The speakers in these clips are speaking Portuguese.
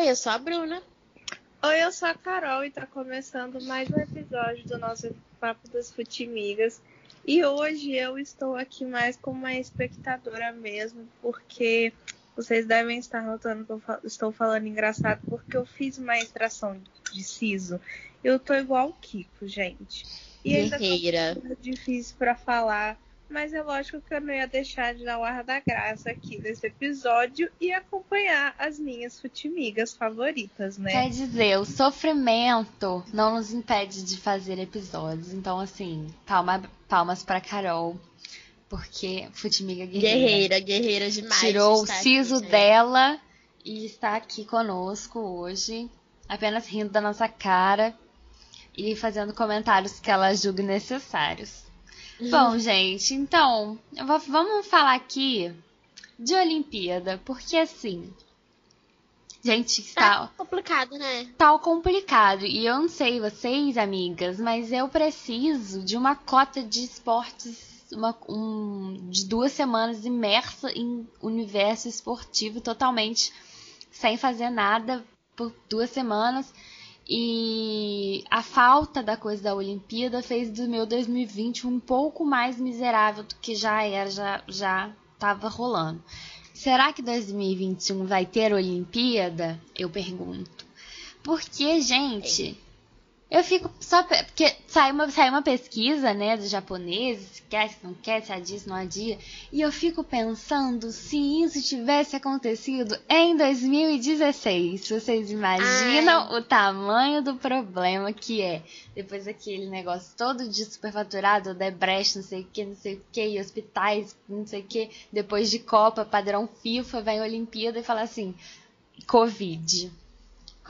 Oi, eu sou a Bruna. Oi, eu sou a Carol e tá começando mais um episódio do nosso Papo das Futimigas. E hoje eu estou aqui mais como uma espectadora mesmo, porque vocês devem estar notando que eu estou falando engraçado, porque eu fiz uma extração de siso. Eu tô igual o Kiko, gente. E Guerreira. ainda tá difícil para falar mas é lógico que eu não ia deixar de dar o ar da graça aqui nesse episódio e acompanhar as minhas futimigas favoritas, né? Quer dizer, o sofrimento não nos impede de fazer episódios. Então, assim, palma, palmas para Carol. Porque Futimiga guerreira. Guerreira, guerreira demais. Tirou o siso aqui, dela e está aqui conosco hoje, apenas rindo da nossa cara e fazendo comentários que ela julgue necessários. Bom, gente, então, vou, vamos falar aqui de Olimpíada, porque assim. Gente, está. Tá complicado, né? Tá complicado. E eu não sei vocês, amigas, mas eu preciso de uma cota de esportes, uma, um, de duas semanas imersa em universo esportivo totalmente, sem fazer nada por duas semanas. E a falta da coisa da Olimpíada fez do meu 2020 um pouco mais miserável do que já era, já já estava rolando. Será que 2021 vai ter Olimpíada? Eu pergunto. Porque, gente, eu fico só. Porque saiu uma, saiu uma pesquisa, né, dos japoneses, se quer, se não quer, se adia, se não adia. E eu fico pensando se isso tivesse acontecido em 2016. Vocês imaginam Ai. o tamanho do problema que é? Depois daquele negócio todo de superfaturado, Debrecht, não sei o que, não sei o que, e hospitais, não sei o que. Depois de Copa, padrão FIFA, vem Olimpíada e fala assim: Covid.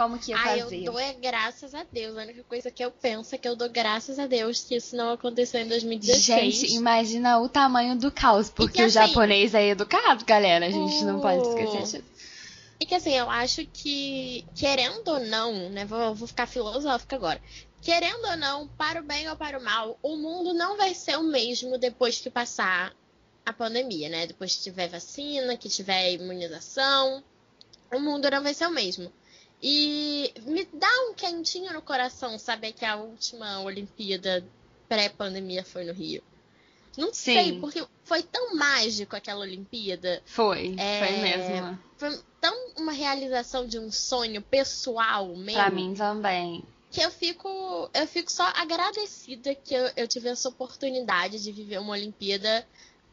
Como que ia fazer? Ah, eu dou é graças a Deus. A única coisa que eu penso é que eu dou graças a Deus que isso não aconteceu em 2016. Gente, imagina o tamanho do caos, porque que, o assim, japonês é educado, galera. A gente o... não pode esquecer disso. E que assim, eu acho que, querendo ou não, né? Vou, vou ficar filosófica agora. Querendo ou não, para o bem ou para o mal, o mundo não vai ser o mesmo depois que passar a pandemia, né? Depois que tiver vacina, que tiver imunização, o mundo não vai ser o mesmo. E me dá um quentinho no coração saber que a última Olimpíada pré-pandemia foi no Rio. Não Sim. sei, porque foi tão mágico aquela Olimpíada. Foi, é, foi mesmo. Foi tão uma realização de um sonho pessoal mesmo. Pra mim também. Que eu fico, eu fico só agradecida que eu, eu tive essa oportunidade de viver uma Olimpíada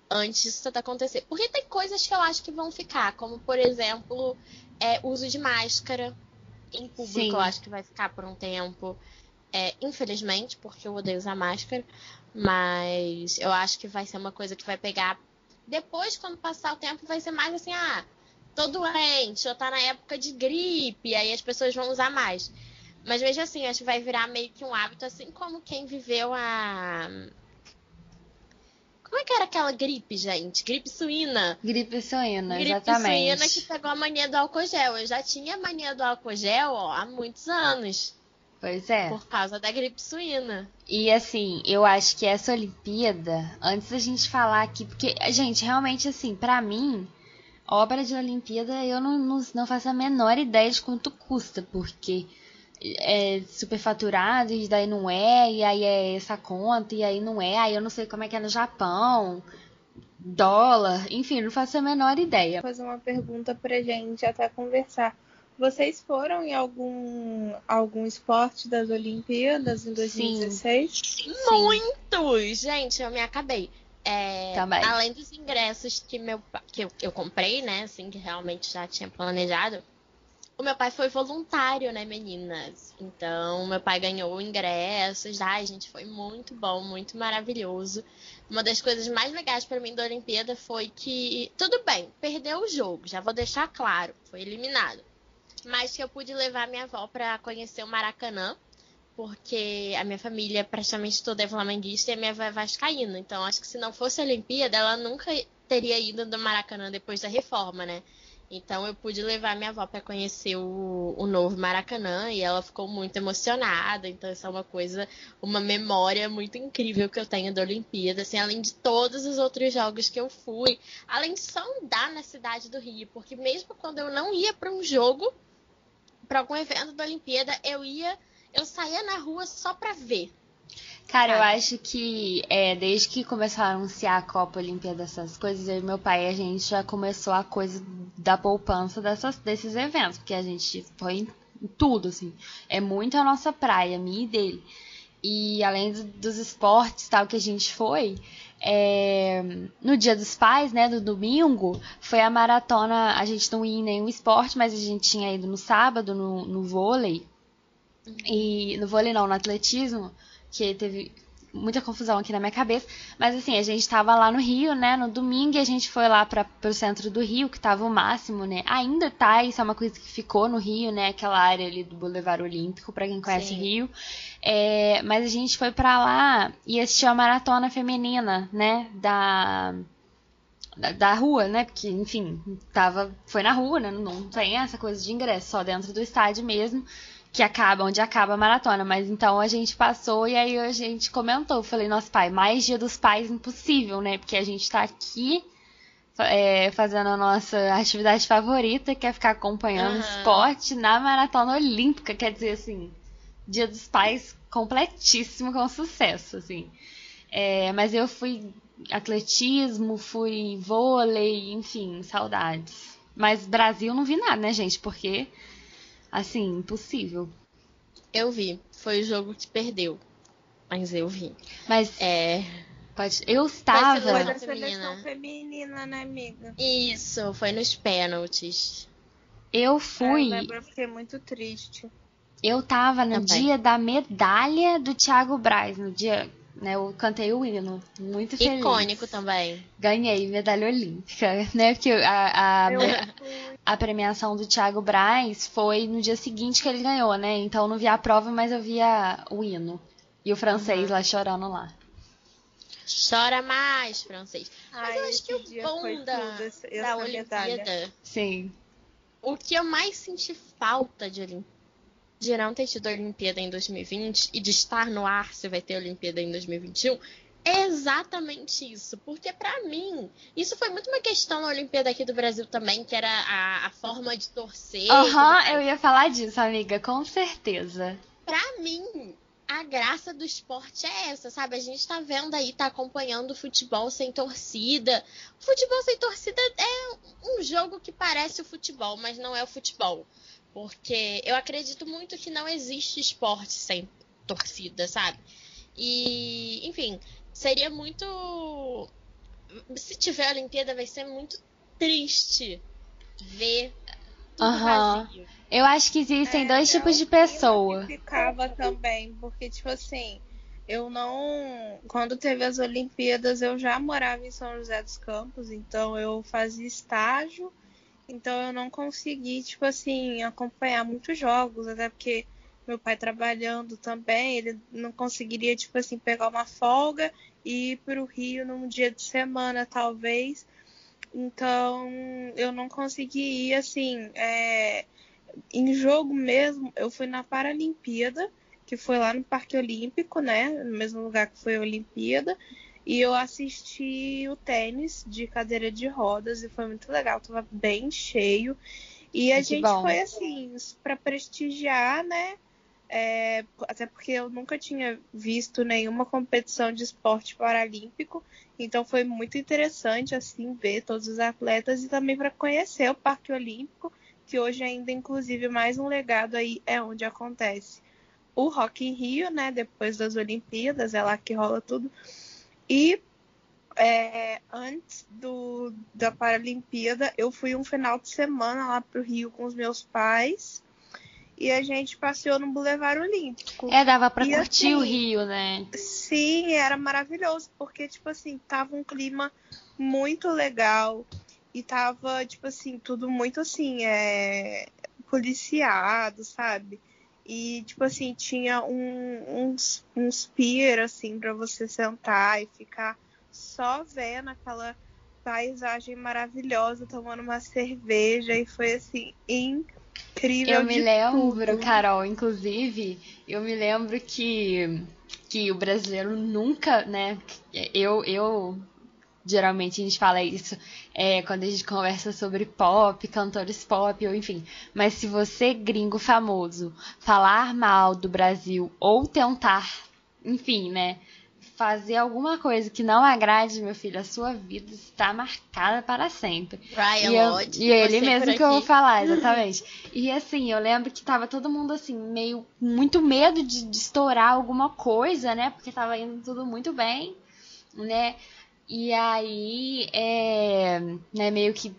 antes disso acontecer. Porque tem coisas que eu acho que vão ficar, como por exemplo, é, uso de máscara em público Sim. eu acho que vai ficar por um tempo. É, infelizmente, porque eu odeio usar máscara. Mas eu acho que vai ser uma coisa que vai pegar. Depois, quando passar o tempo, vai ser mais assim, ah, tô doente, ou tá na época de gripe, aí as pessoas vão usar mais. Mas veja assim, acho que vai virar meio que um hábito, assim como quem viveu a como é que era aquela gripe, gente? Gripe suína. Gripe suína, gripe exatamente. Gripe suína que pegou a mania do álcool gel. Eu já tinha a mania do álcool gel ó, há muitos anos. Pois é. Por causa da gripe suína. E assim, eu acho que essa Olimpíada, antes da gente falar aqui, porque, gente, realmente assim, para mim, obra de Olimpíada eu não, não, não faço a menor ideia de quanto custa, porque é superfaturado e daí não é, e aí é essa conta, e aí não é, aí eu não sei como é que é no Japão, dólar, enfim, não faço a menor ideia. Vou fazer uma pergunta pra gente até conversar. Vocês foram em algum algum esporte das Olimpíadas em 2016? Sim. Muitos! Gente, eu me acabei. É. Além dos ingressos que, meu, que eu, eu comprei, né? Assim, que realmente já tinha planejado o meu pai foi voluntário, né, meninas? Então, meu pai ganhou ingressos. Ai, gente, foi muito bom, muito maravilhoso. Uma das coisas mais legais para mim da Olimpíada foi que, tudo bem, perdeu o jogo, já vou deixar claro, foi eliminado. Mas que eu pude levar minha avó para conhecer o Maracanã, porque a minha família praticamente toda é flamenguista e a minha avó é vascaína. Então, acho que se não fosse a Olimpíada, ela nunca teria ido do Maracanã depois da reforma, né? Então eu pude levar minha avó para conhecer o, o novo Maracanã e ela ficou muito emocionada. Então isso é uma coisa, uma memória muito incrível que eu tenho da Olimpíada, assim, além de todos os outros jogos que eu fui, além de só andar na cidade do Rio, porque mesmo quando eu não ia para um jogo, para algum evento da Olimpíada, eu ia, eu saía na rua só para ver. Cara, eu acho que é, desde que começaram a anunciar a Copa Olimpíada, essas coisas, eu e meu pai, a gente já começou a coisa da poupança dessas, desses eventos, porque a gente foi em tudo, assim. É muito a nossa praia, minha e dele. E além do, dos esportes tal que a gente foi, é, no dia dos pais, né, do domingo, foi a maratona. A gente não ia em nenhum esporte, mas a gente tinha ido no sábado no, no vôlei. E no vôlei não, no atletismo que teve muita confusão aqui na minha cabeça. Mas assim, a gente tava lá no Rio, né? No domingo a gente foi lá para pro centro do Rio, que tava o máximo, né? Ainda tá, isso é uma coisa que ficou no Rio, né? Aquela área ali do Boulevard Olímpico, para quem conhece o Rio. É, mas a gente foi para lá e assistiu a maratona feminina, né? Da, da, da. rua, né? Porque, enfim, tava, foi na rua, né? Não, não tem essa coisa de ingresso, só dentro do estádio mesmo que acaba, onde acaba a maratona. Mas então a gente passou e aí a gente comentou. Falei, nossa pai, mais dia dos pais impossível, né? Porque a gente tá aqui é, fazendo a nossa atividade favorita, que é ficar acompanhando uhum. esporte na maratona olímpica. Quer dizer, assim, dia dos pais completíssimo com sucesso, assim. É, mas eu fui atletismo, fui vôlei, enfim, saudades. Mas Brasil não vi nada, né, gente? Porque Assim, impossível. Eu vi. Foi o jogo que perdeu. Mas eu vi. Mas. É. Pode... Eu estava. Foi da seleção feminina, né, amiga? Isso, foi nos pênaltis. Eu fui. eu lembro, eu fiquei muito triste. Eu tava no Também. dia da medalha do Thiago Braz, no dia né? Eu cantei o hino, muito feliz. Icônico também. Ganhei medalha olímpica, né? Porque a, a, a, premiação do Thiago Braz foi no dia seguinte que ele ganhou, né? Então eu não vi a prova, mas eu via o hino. E o francês uhum. lá chorando lá. Chora mais, francês. Mas Ai, eu acho que o bom da, da Olimpíada. Sim. O que eu mais senti falta de Olimpíada de não ter tido a Olimpíada em 2020 e de estar no ar se vai ter a Olimpíada em 2021 é exatamente isso. Porque, para mim, isso foi muito uma questão na Olimpíada aqui do Brasil também, que era a, a forma de torcer. Aham, uhum, eu ia falar disso, amiga, com certeza. Pra mim, a graça do esporte é essa, sabe? A gente tá vendo aí, tá acompanhando o futebol sem torcida. O futebol sem torcida é um jogo que parece o futebol, mas não é o futebol. Porque eu acredito muito que não existe esporte sem torcida, sabe? E, enfim, seria muito. Se tiver Olimpíada, vai ser muito triste ver tudo uhum. vazio. Eu acho que existem é, dois tipos de pessoa. Eu ficava também, porque, tipo assim, eu não. Quando teve as Olimpíadas, eu já morava em São José dos Campos, então eu fazia estágio então eu não consegui, tipo assim, acompanhar muitos jogos, até porque meu pai trabalhando também, ele não conseguiria, tipo assim, pegar uma folga e ir para o Rio num dia de semana, talvez. Então eu não consegui ir, assim, é... em jogo mesmo, eu fui na Paralimpíada, que foi lá no Parque Olímpico, né? No mesmo lugar que foi a Olimpíada. E eu assisti o tênis de cadeira de rodas e foi muito legal, tava bem cheio. E a gente bom. foi assim, para prestigiar, né? É, até porque eu nunca tinha visto nenhuma competição de esporte paralímpico, então foi muito interessante assim ver todos os atletas e também para conhecer o Parque Olímpico, que hoje ainda inclusive mais um legado aí é onde acontece o Rock in Rio, né? Depois das Olimpíadas, é lá que rola tudo. E é, antes do, da Paralimpíada, eu fui um final de semana lá pro Rio com os meus pais. E a gente passeou no Boulevard Olímpico. É, dava pra e, curtir assim, o Rio, né? Sim, era maravilhoso, porque, tipo assim, tava um clima muito legal. E tava, tipo assim, tudo muito assim, é, policiado, sabe? E, tipo assim, tinha um, uns, uns pier, assim, para você sentar e ficar só vendo aquela paisagem maravilhosa, tomando uma cerveja e foi assim incrível. Eu me lembro, tudo. Carol, inclusive, eu me lembro que que o brasileiro nunca, né? Eu eu geralmente a gente fala isso é, quando a gente conversa sobre pop, cantores pop, ou enfim. Mas se você, gringo famoso, falar mal do Brasil ou tentar, enfim, né? Fazer alguma coisa que não agrade, meu filho, a sua vida está marcada para sempre. Ryan E, eu- Lodge, e ele mesmo que eu vou falar, exatamente. E assim, eu lembro que tava todo mundo assim, meio muito medo de, de estourar alguma coisa, né? Porque tava indo tudo muito bem, né? E aí, é, né, meio que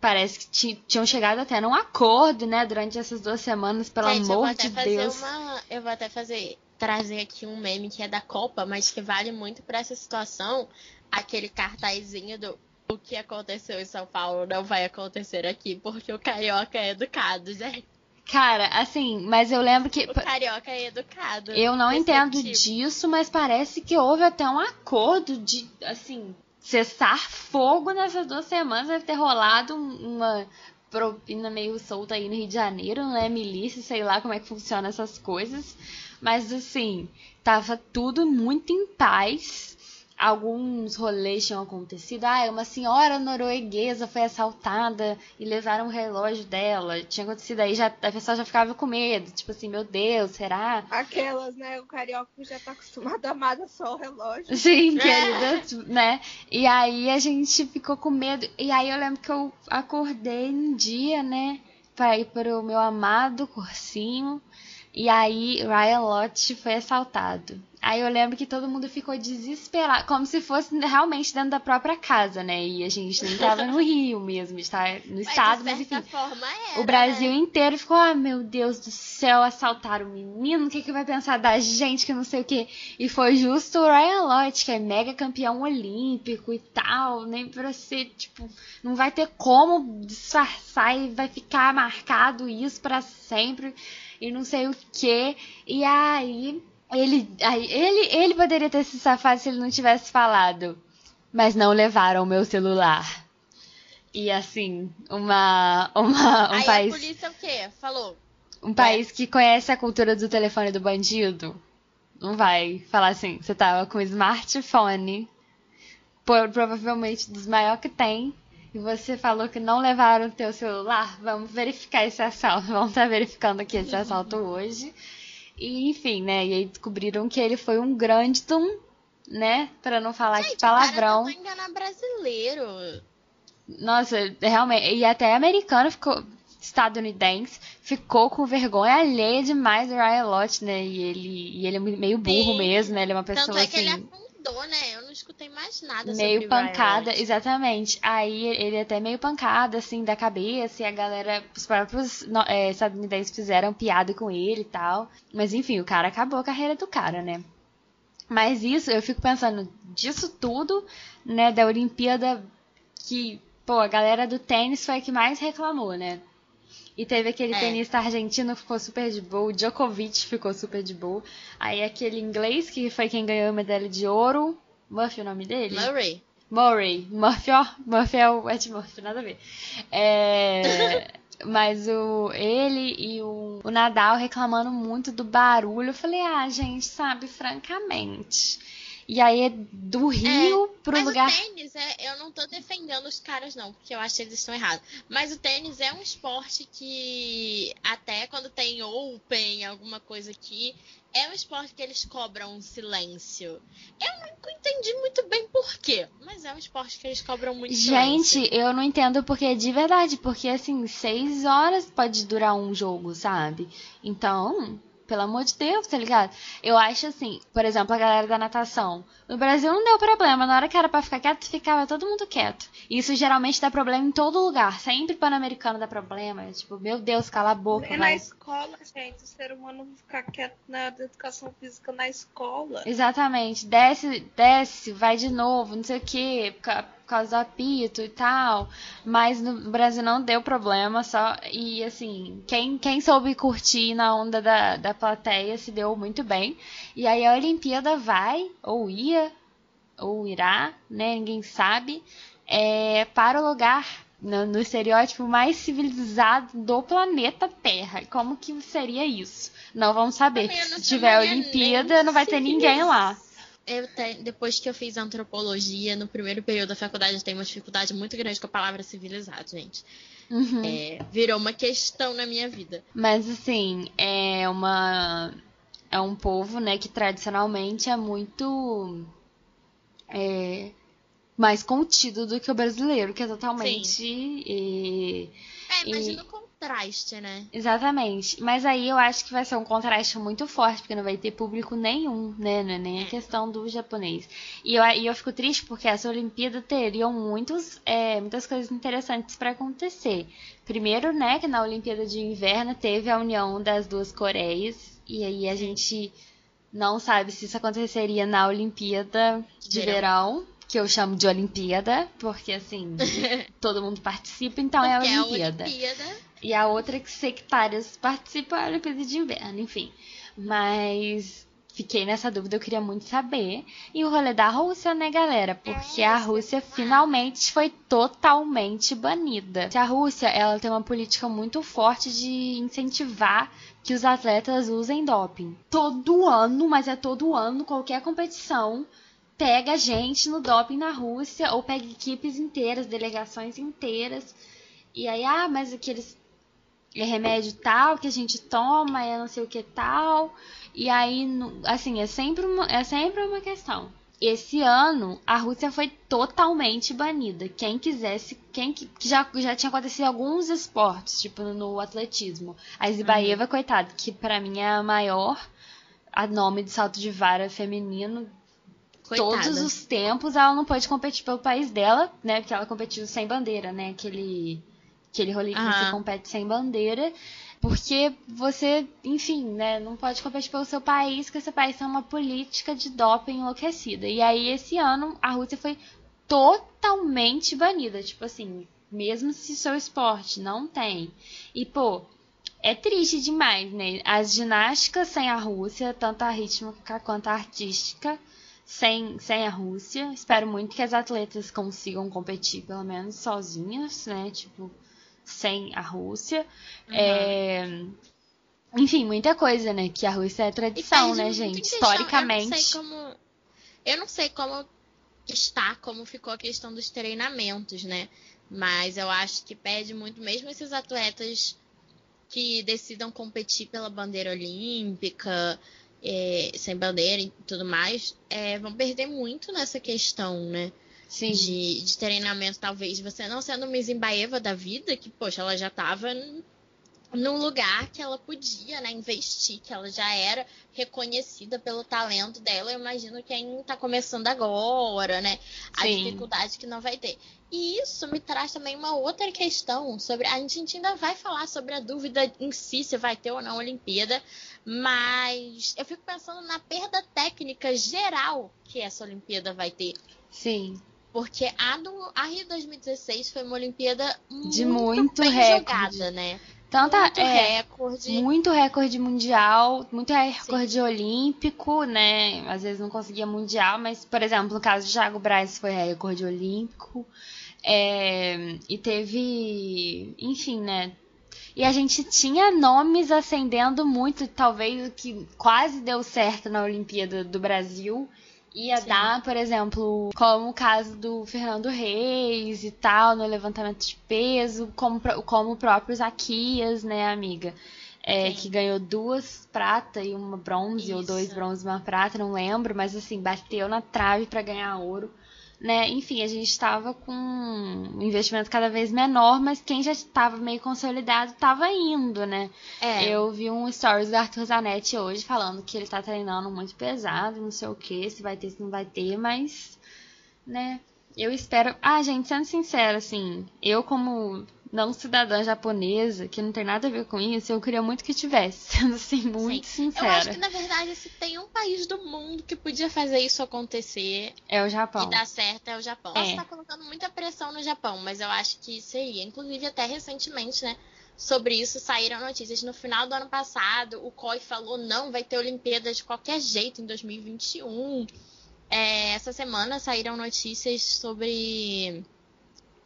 parece que ti- tinham chegado até num acordo, né, durante essas duas semanas, pelo Gente, amor de Deus. uma. Eu vou até fazer. Trazer aqui um meme que é da Copa, mas que vale muito pra essa situação. Aquele cartazinho do o que aconteceu em São Paulo não vai acontecer aqui, porque o carioca é educado, gente. Cara, assim, mas eu lembro que. O carioca é educado. Eu não entendo disso, mas parece que houve até um acordo de, assim, cessar fogo nessas duas semanas. Deve ter rolado um- uma propina meio solta aí no Rio de Janeiro, né? Milícia, sei lá como é que funciona essas coisas. Mas, assim, tava tudo muito em paz. Alguns rolês tinham acontecido. Ah, uma senhora norueguesa foi assaltada e levaram o relógio dela. Tinha acontecido aí, já, a pessoa já ficava com medo. Tipo assim, meu Deus, será? Aquelas, né? O carioca já tá acostumado a amar só o relógio. Sim, É. querida, né? E aí a gente ficou com medo. E aí eu lembro que eu acordei um dia, né? Pra ir para o meu amado cursinho. E aí Ryan Lott foi assaltado. Aí eu lembro que todo mundo ficou desesperado, como se fosse realmente dentro da própria casa, né? E a gente nem tava no Rio mesmo, está no Mas, estado, mas enfim. forma era, O Brasil né? inteiro ficou, ah, meu Deus do céu, assaltaram o menino, o que, que vai pensar da gente, que não sei o que. E foi justo o Ryan Lott, que é mega campeão olímpico e tal, nem pra ser, tipo, não vai ter como disfarçar e vai ficar marcado isso pra sempre e não sei o que. E aí, ele, aí ele, ele poderia ter se safado se ele não tivesse falado. Mas não levaram o meu celular. E assim, uma, uma, um Aí país a polícia o quê? Falou. um país que conhece a cultura do telefone do bandido não vai falar assim, você tava com smartphone, provavelmente dos maiores que tem, e você falou que não levaram o teu celular, vamos verificar esse assalto, vamos estar verificando aqui esse assalto hoje. E enfim, né, e aí descobriram que ele foi um grande tum, né, pra não falar Gente, palavrão. o cara tentou enganar brasileiro. Nossa, realmente. E até americano ficou. Estadunidense ficou com vergonha alheia demais do Ryan Lott, né? E ele, e ele é meio burro Sim. mesmo, né? Ele é uma pessoa Tanto é que ele assim. Afundou, né? Eu não escutei mais nada Meio pancada, Lodge. exatamente. Aí ele é até meio pancada, assim, da cabeça, e a galera, os próprios é, estadunidenses fizeram piada com ele e tal. Mas enfim, o cara acabou a carreira do cara, né? Mas isso, eu fico pensando disso tudo, né, da Olimpíada, que, pô, a galera do tênis foi a que mais reclamou, né? E teve aquele É. tenista argentino que ficou super de boa, o Djokovic ficou super de boa. Aí aquele inglês que foi quem ganhou a medalha de ouro, Murphy é o nome dele? Murray. Murray. Murphy, ó. Murphy é o Ed Murphy, nada a ver. É, mas o, ele e o, o Nadal reclamando muito do barulho. Eu falei, ah, gente, sabe, francamente. E aí é do Rio pro Mas lugar. o tênis, é, eu não tô defendendo os caras, não, porque eu acho que eles estão errados. Mas o tênis é um esporte que, até quando tem Open, alguma coisa aqui, é um esporte que eles cobram um silêncio. Eu nunca entendi muito bem por quê, mas é um esporte que eles cobram muito silêncio. Gente, eu não entendo porque é de verdade. Porque, assim, seis horas pode durar um jogo, sabe? Então, pelo amor de Deus, tá ligado? Eu acho assim, por exemplo, a galera da natação. No Brasil não deu problema. Na hora que era pra ficar quieto, ficava todo mundo quieto. E isso geralmente dá problema em todo lugar. Sempre Pan-Americano dá problema. Tipo, meu Deus, cala a boca, É na escola, gente. O ser humano ficar quieto na educação física na escola. Exatamente. Desce, desce, vai de novo, não sei o que, por causa do apito e tal. Mas no Brasil não deu problema, só. E assim, quem, quem soube curtir na onda da, da plateia se deu muito bem. E aí a Olimpíada vai, ou ia, ou irá, né? Ninguém sabe. é, para o lugar no, no, estereótipo mais civilizado do planeta Terra. Como que seria isso? Não vamos saber. Se tiver Olimpíada, não vai ter ninguém lá. Te, depois que eu fiz antropologia, no primeiro período da faculdade, eu tenho uma dificuldade muito grande com a palavra civilizado, gente. Uhum. É, virou uma questão na minha vida. Mas assim, é uma. É um povo, né, que tradicionalmente é muito. É, mais contido do que o brasileiro, que é totalmente. E, é, imagina e... como contraste, né? Exatamente. Mas aí eu acho que vai ser um contraste muito forte, porque não vai ter público nenhum, né? Não é nem a é. questão do japonês. E eu, e eu fico triste porque essa Olimpíada teriam muitos, é, muitas coisas interessantes para acontecer. Primeiro, né, que na Olimpíada de Inverno teve a união das duas Coreias. E aí a gente não sabe se isso aconteceria na Olimpíada de verão. verão que eu chamo de Olimpíada, porque assim, todo mundo participa, então é porque é a Olimpíada. É a Olimpíada. E a outra que sectárias participam é a Olimpíada de Inverno, enfim. Mas fiquei nessa dúvida, eu queria muito saber. E o rolê da Rússia, né, galera? Porque a Rússia finalmente foi totalmente banida. A Rússia, ela tem uma política muito forte de incentivar que os atletas usem doping. Todo ano, mas é todo ano, qualquer competição pega gente no doping na Rússia ou pega equipes inteiras, delegações inteiras. E aí, ah, mas aqueles é remédio tal que a gente toma, é não sei o que tal. E aí, assim, é sempre uma, é sempre uma questão. Esse ano, a Rússia foi totalmente banida. Quem quisesse, quem que já, já tinha acontecido alguns esportes, tipo no atletismo. A Zibaeva, uhum. coitada, que para mim é a maior a nome de salto de vara feminino Coitada. todos os tempos. Ela não pode competir pelo país dela, né? Porque ela competiu sem bandeira, né? Aquele aquele rolê que uhum. você compete sem bandeira. Porque você, enfim, né, não pode competir pelo seu país, que seu país tem uma política de doping enlouquecida. E aí, esse ano, a Rússia foi totalmente banida. Tipo assim, mesmo se seu esporte não tem. E, pô, é triste demais, né? As ginásticas sem a Rússia, tanto a rítmica quanto a artística, sem, sem a Rússia. Espero muito que as atletas consigam competir, pelo menos sozinhas, né? Tipo, sem a Rússia. Uhum. É... Enfim, muita coisa, né? Que a Rússia é tradição, né, gente? Historicamente. Eu não, sei como... eu não sei como está, como ficou a questão dos treinamentos, né? Mas eu acho que pede muito, mesmo esses atletas que decidam competir pela bandeira olímpica, é, sem bandeira e tudo mais, é, vão perder muito nessa questão, né? Sim. De, de treinamento, talvez. Você não sendo Miss Embaeva da vida, que, poxa, ela já estava num lugar que ela podia né, investir, que ela já era reconhecida pelo talento dela. Eu imagino quem está começando agora, né? A Sim. dificuldade que não vai ter. E isso me traz também uma outra questão sobre. A gente ainda vai falar sobre a dúvida em si, se vai ter ou não Olimpíada, mas eu fico pensando na perda técnica geral que essa Olimpíada vai ter. Sim. Porque a, do, a Rio 2016 foi uma Olimpíada de muito, bem recorde. jogada, né? Tanto muito é, recorde. Muito recorde mundial, muito recorde Sim. olímpico, né? Às vezes não conseguia mundial, mas, por exemplo, no caso de Thiago Braz foi recorde olímpico. É, e teve, enfim, né? E a gente tinha nomes ascendendo muito, talvez o que quase deu certo na Olimpíada do Brasil ia Sim. dar, por exemplo, como o caso do Fernando Reis e tal, no levantamento de peso, como, como o próprio Zaquias, né, amiga? É, que ganhou duas prata e uma bronze, Isso. ou dois bronze e uma prata, não lembro, mas assim, bateu na trave para ganhar ouro né? Enfim, a gente estava com um investimento cada vez menor, mas quem já estava meio consolidado estava indo, né? É. Eu vi um stories do Arthur Zanetti hoje falando que ele está treinando muito pesado, não sei o que, se vai ter, se não vai ter, mas, né? Eu espero. Ah, gente, sendo sincera, assim, eu como não cidadã japonesa, que não tem nada a ver com isso, eu queria muito que tivesse, sendo assim, muito Sim. sincera. Eu acho que, na verdade, se tem um país do mundo que podia fazer isso acontecer é o Japão. E dar certo é o Japão. É. Estar colocando muita pressão no Japão, mas eu acho que seria. Inclusive, até recentemente, né? Sobre isso saíram notícias. No final do ano passado, o COI falou: não, vai ter Olimpíadas de qualquer jeito em 2021. É, essa semana saíram notícias sobre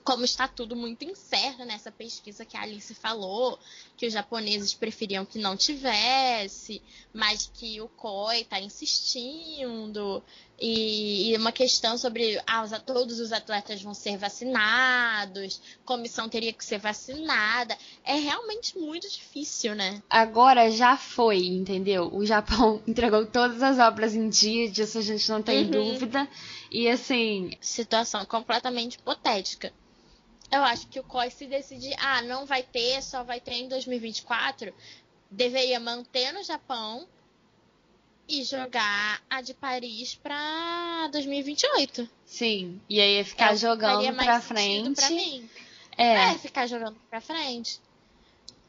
como está tudo muito incerto nessa pesquisa que a Alice falou, que os japoneses preferiam que não tivesse, mas que o COI está insistindo, e, e, uma questão sobre ah, todos os atletas vão ser vacinados, comissão teria que ser vacinada. É realmente muito difícil, né? Agora já foi, entendeu? O Japão entregou todas as obras em dia, disso a gente não tem uhum. dúvida. E assim. Situação completamente hipotética eu acho que o COI se decidir, ah, não vai ter, só vai ter em 2024, deveria manter no Japão e jogar a de Paris para 2028. Sim, e aí ficar é, jogando para frente. Pra mim. É. é, ficar jogando para frente.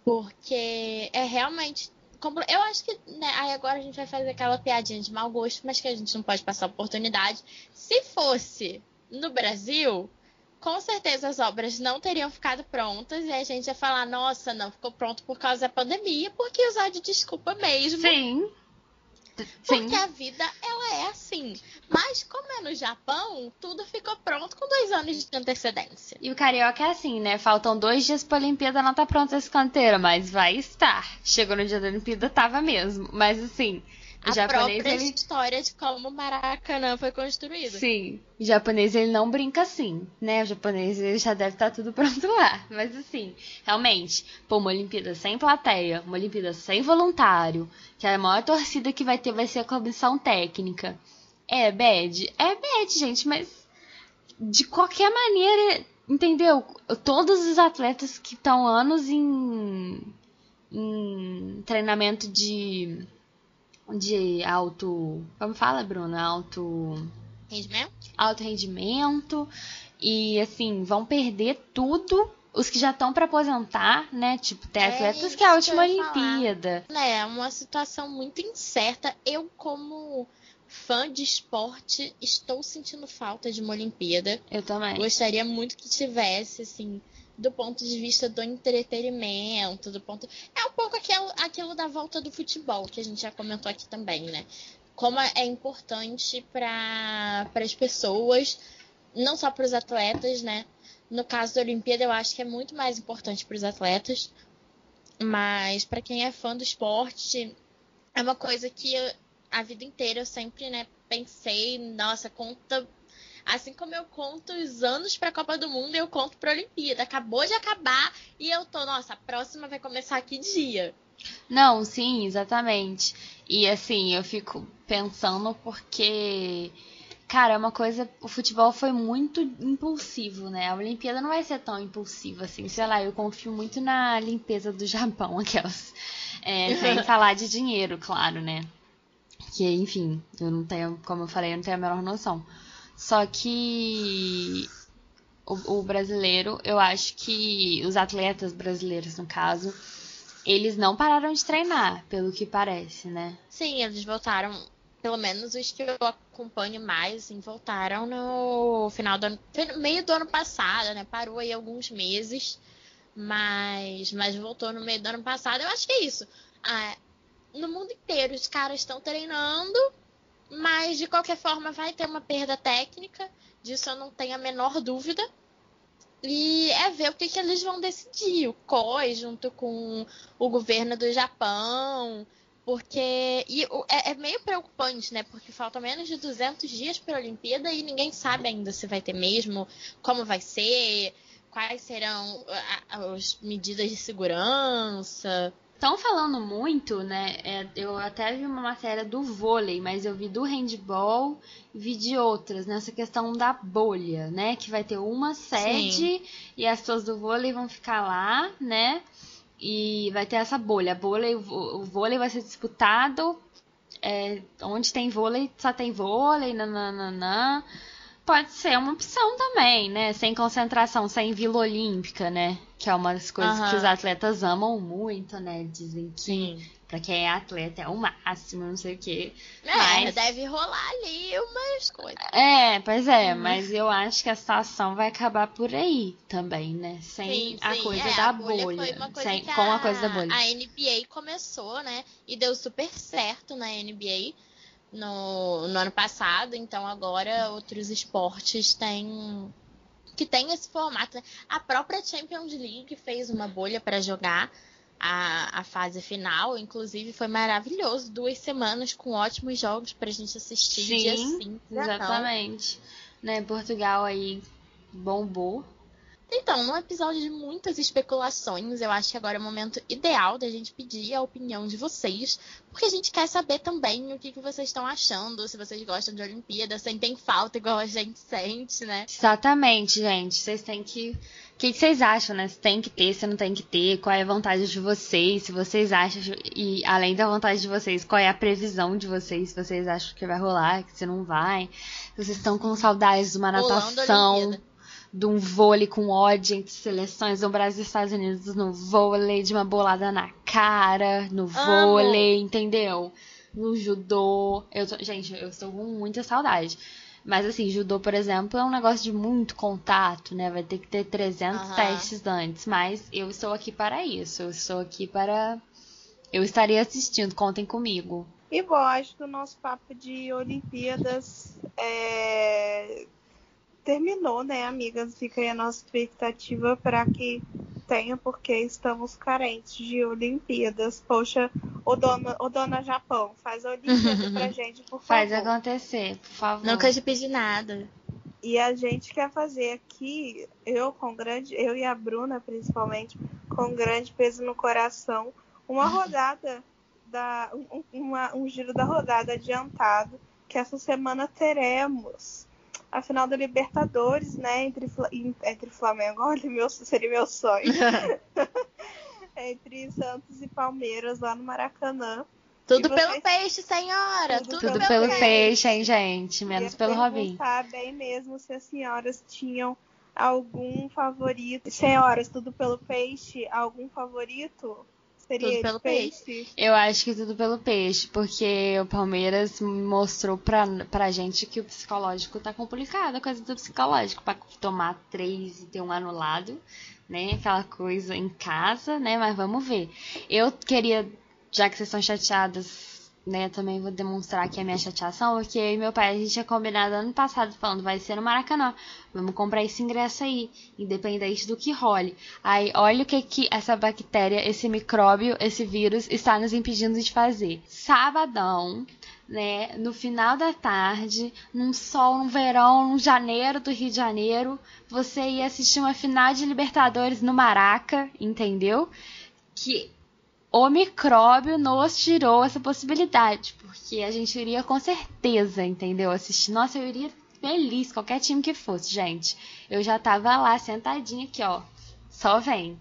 Porque é realmente eu acho que né, aí agora a gente vai fazer aquela piadinha de mau gosto, mas que a gente não pode passar oportunidade. Se fosse no Brasil, com certeza as obras não teriam ficado prontas e a gente ia falar, nossa, não ficou pronto por causa da pandemia, porque usar de desculpa mesmo. Sim. Porque Sim. a vida, ela é assim. Mas como é no Japão, tudo ficou pronto com dois anos de antecedência. E o Carioca é assim, né? Faltam dois dias pra Olimpíada, não tá pronta esse canteiro, mas vai estar. Chegou no dia da Olimpíada, tava mesmo. Mas assim, a japonês, própria ele... história de como o Maracanã foi construído. Sim, o japonês ele não brinca assim, né? O japonês ele já deve estar tá tudo pronto lá. Mas assim, realmente, pô, uma Olimpíada sem plateia, uma Olimpíada sem voluntário, que a maior torcida que vai ter vai ser a comissão técnica. É bad? É bad, gente, mas de qualquer maneira, entendeu? Todos os atletas que estão anos em, em treinamento de de alto. Como fala, Bruna? Alto. Rendimento? Alto rendimento. E assim, vão perder tudo. Os que já estão para aposentar, né? Tipo, tem é atletas que é a última Olimpíada. É, uma situação muito incerta. Eu, como fã de esporte, estou sentindo falta de uma Olimpíada. Eu também. Gostaria muito que tivesse, assim, do ponto de vista do entretenimento, do ponto. É um pouco aquilo, aquilo da volta do futebol, que a gente já comentou aqui também, né? Como é importante para as pessoas, não só para os atletas, né? No caso da Olimpíada, eu acho que é muito mais importante para os atletas, mas para quem é fã do esporte, é uma coisa que eu, a vida inteira eu sempre, né, pensei, nossa, conta Assim como eu conto os anos para a Copa do Mundo, eu conto para a Olimpíada. Acabou de acabar e eu tô, nossa, a próxima vai começar que dia? Não, sim, exatamente. E assim, eu fico pensando porque cara, é uma coisa. O futebol foi muito impulsivo, né? A Olimpíada não vai ser tão impulsiva assim. Sei lá, eu confio muito na limpeza do Japão, aquelas. É, sem falar de dinheiro, claro, né? Que, enfim, eu não tenho, como eu falei, eu não tenho a menor noção. Só que o, o, brasileiro, eu acho que os atletas brasileiros, no caso, eles não pararam de treinar, pelo que parece, né? Sim, eles voltaram, pelo menos os que eu acompanho mais, assim, voltaram no final do ano, meio do ano passado, né? Parou aí alguns meses, mas, mas voltou no meio do ano passado. Eu acho que é isso. Ah, no mundo inteiro, os caras estão treinando mas de qualquer forma vai ter uma perda técnica, disso eu não tenho a menor dúvida. E é ver o que, que eles vão decidir, o COI junto com o governo do Japão, porque e é, é, meio preocupante, né? Porque faltam menos de 200 dias para a Olimpíada e ninguém sabe ainda se vai ter mesmo, como vai ser, quais serão as medidas de segurança. Estão falando muito, né? É, eu até vi uma matéria do vôlei, mas eu vi do handball e vi de outras, nessa questão da bolha, né? Que vai ter uma sede Sim. e as pessoas do vôlei vão ficar lá, né? E vai ter essa bolha. A bolha o vôlei vai ser disputado. É, onde tem vôlei, só tem vôlei, nananana. Pode ser uma opção também, né? Sem concentração, sem Vila Olímpica, né? Que é uma das coisas uhum. que os atletas amam muito, né? Dizem que Sim. pra quem é atleta é o máximo, não sei o quê. É, mas... deve rolar ali umas coisas. É, pois é, hum. mas eu acho que a situação vai acabar por aí também, né? Sem sim, a sim. coisa é, da a bolha. bolha sem, com a, a coisa da bolha. A NBA começou, né? E deu super certo na NBA no, no ano passado, então agora outros esportes têm que tem esse formato. Né? A própria Champions League fez uma bolha para jogar a, a fase final, inclusive foi maravilhoso. Duas semanas com ótimos jogos pra gente assistir. Sim, dia sim, exatamente. Né, Portugal aí bombou. Então, num episódio de muitas especulações, eu acho que agora é o momento ideal da gente pedir a opinião de vocês, porque a gente quer saber também o que, que vocês estão achando, se vocês gostam de Olimpíada, sentem falta igual a gente sente, né? Exatamente, gente. Vocês têm que. O que, que vocês acham, né? Se tem que ter, se não tem que ter, qual é a vontade de vocês, se vocês acham, e além da vontade de vocês, qual é a previsão de vocês, se vocês acham que vai rolar, que se não vai, se vocês estão com saudades de uma natação de um vôlei com ódio entre seleções do Brasil e Estados Unidos no vôlei, de uma bolada na cara no vôlei, Amo. entendeu? No judô. Eu tô, gente, eu estou com muita saudade. Mas assim, judô, por exemplo, é um negócio de muito contato, né? Vai ter que ter 300 uhum. testes antes. Mas eu estou aqui para isso. Eu estou aqui para. Eu estarei assistindo, contem comigo. E bom, acho que o nosso papo de Olimpíadas é terminou, né, amigas? Fica aí a nossa expectativa para que tenha, porque estamos carentes de Olimpíadas. Poxa, o dona, o dona Japão, faz a Olimpíada pra gente, por favor. Faz acontecer, por favor. Nunca te pedi nada. E a gente quer fazer aqui, eu com grande, eu e a Bruna principalmente, com grande peso no coração, uma rodada da um, uma, um giro da rodada adiantado que essa semana teremos a final da Libertadores, né? Entre, entre Flamengo, olha, meu, seria meu sonho. entre Santos e Palmeiras lá no Maracanã. Tudo vocês... pelo peixe, senhora. Tudo, Tudo pelo, peixe. peixe, hein, gente? Menos pelo Robin. bem mesmo se as senhoras tinham algum favorito. Senhoras, tudo pelo peixe, algum favorito? Seria tudo pelo peixe? peixe? Eu acho que tudo pelo peixe, porque o Palmeiras mostrou pra, pra gente que o psicológico tá complicado, a coisa do psicológico, pra tomar três e ter um anulado, né? Aquela coisa em casa, né? Mas vamos ver. Eu queria, já que vocês estão chateadas né, também vou demonstrar aqui a minha chateação, porque eu e meu pai a gente tinha combinado ano passado falando, vai ser no Maracanã, vamos comprar esse ingresso aí, independente do que role. Aí, olha o que que essa bactéria, esse micróbio, esse vírus está nos impedindo de fazer. Sabadão, né, no final da tarde, num sol, num verão, num janeiro do Rio de Janeiro, você ia assistir uma final de Libertadores no Maraca, entendeu? Que o micróbio nos tirou essa possibilidade, porque a gente iria com certeza, entendeu? Assistir. Nossa, eu iria feliz, qualquer time que fosse, gente. Eu já tava lá sentadinha aqui, ó. Só vem.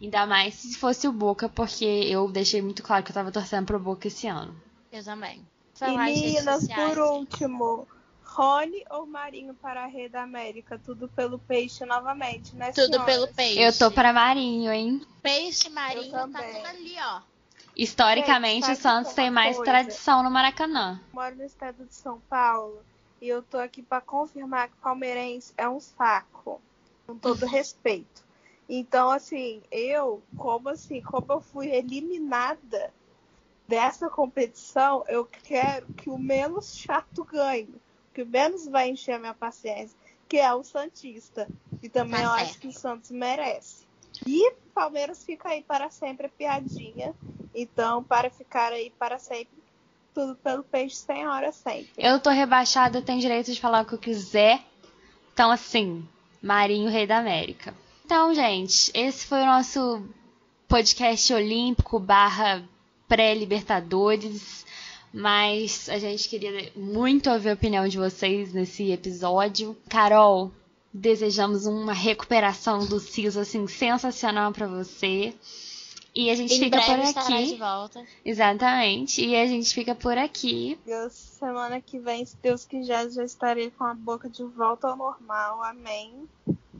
Ainda mais se fosse o Boca, porque eu deixei muito claro que eu tava torcendo pro Boca esse ano. Eu também. E meninas, por último, Rony ou Marinho para a Rede América? Tudo pelo peixe novamente, né? Tudo senhoras? pelo peixe. Eu tô para Marinho, hein? Peixe, Marinho, tá tudo ali, ó. Historicamente, Gente, o Santos tem mais coisa? tradição no Maracanã. Eu moro no estado de São Paulo e eu tô aqui para confirmar que o palmeirense é um saco, com todo respeito. Então, assim, eu, como assim, como eu fui eliminada dessa competição, eu quero que o menos chato ganhe que menos vai encher a minha paciência, que é o Santista. E também tá eu certo. acho que o Santos merece. E Palmeiras fica aí para sempre piadinha. Então, para ficar aí para sempre, tudo pelo peixe sem hora sempre. Eu tô rebaixada, tenho direito de falar o que eu quiser. Então, assim, Marinho, Rei da América. Então, gente, esse foi o nosso podcast olímpico barra pré-libertadores. Mas a gente queria muito ouvir a opinião de vocês nesse episódio. Carol, desejamos uma recuperação do siso assim sensacional para você. E a gente em fica por aqui. De volta. Exatamente. E a gente fica por aqui. Deus, semana que vem, se Deus quiser, já estarei com a boca de volta ao normal. Amém.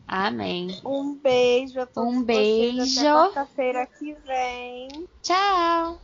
Amém. Um beijo a todos Um beijo. vocês. Até quarta-feira que vem. Tchau.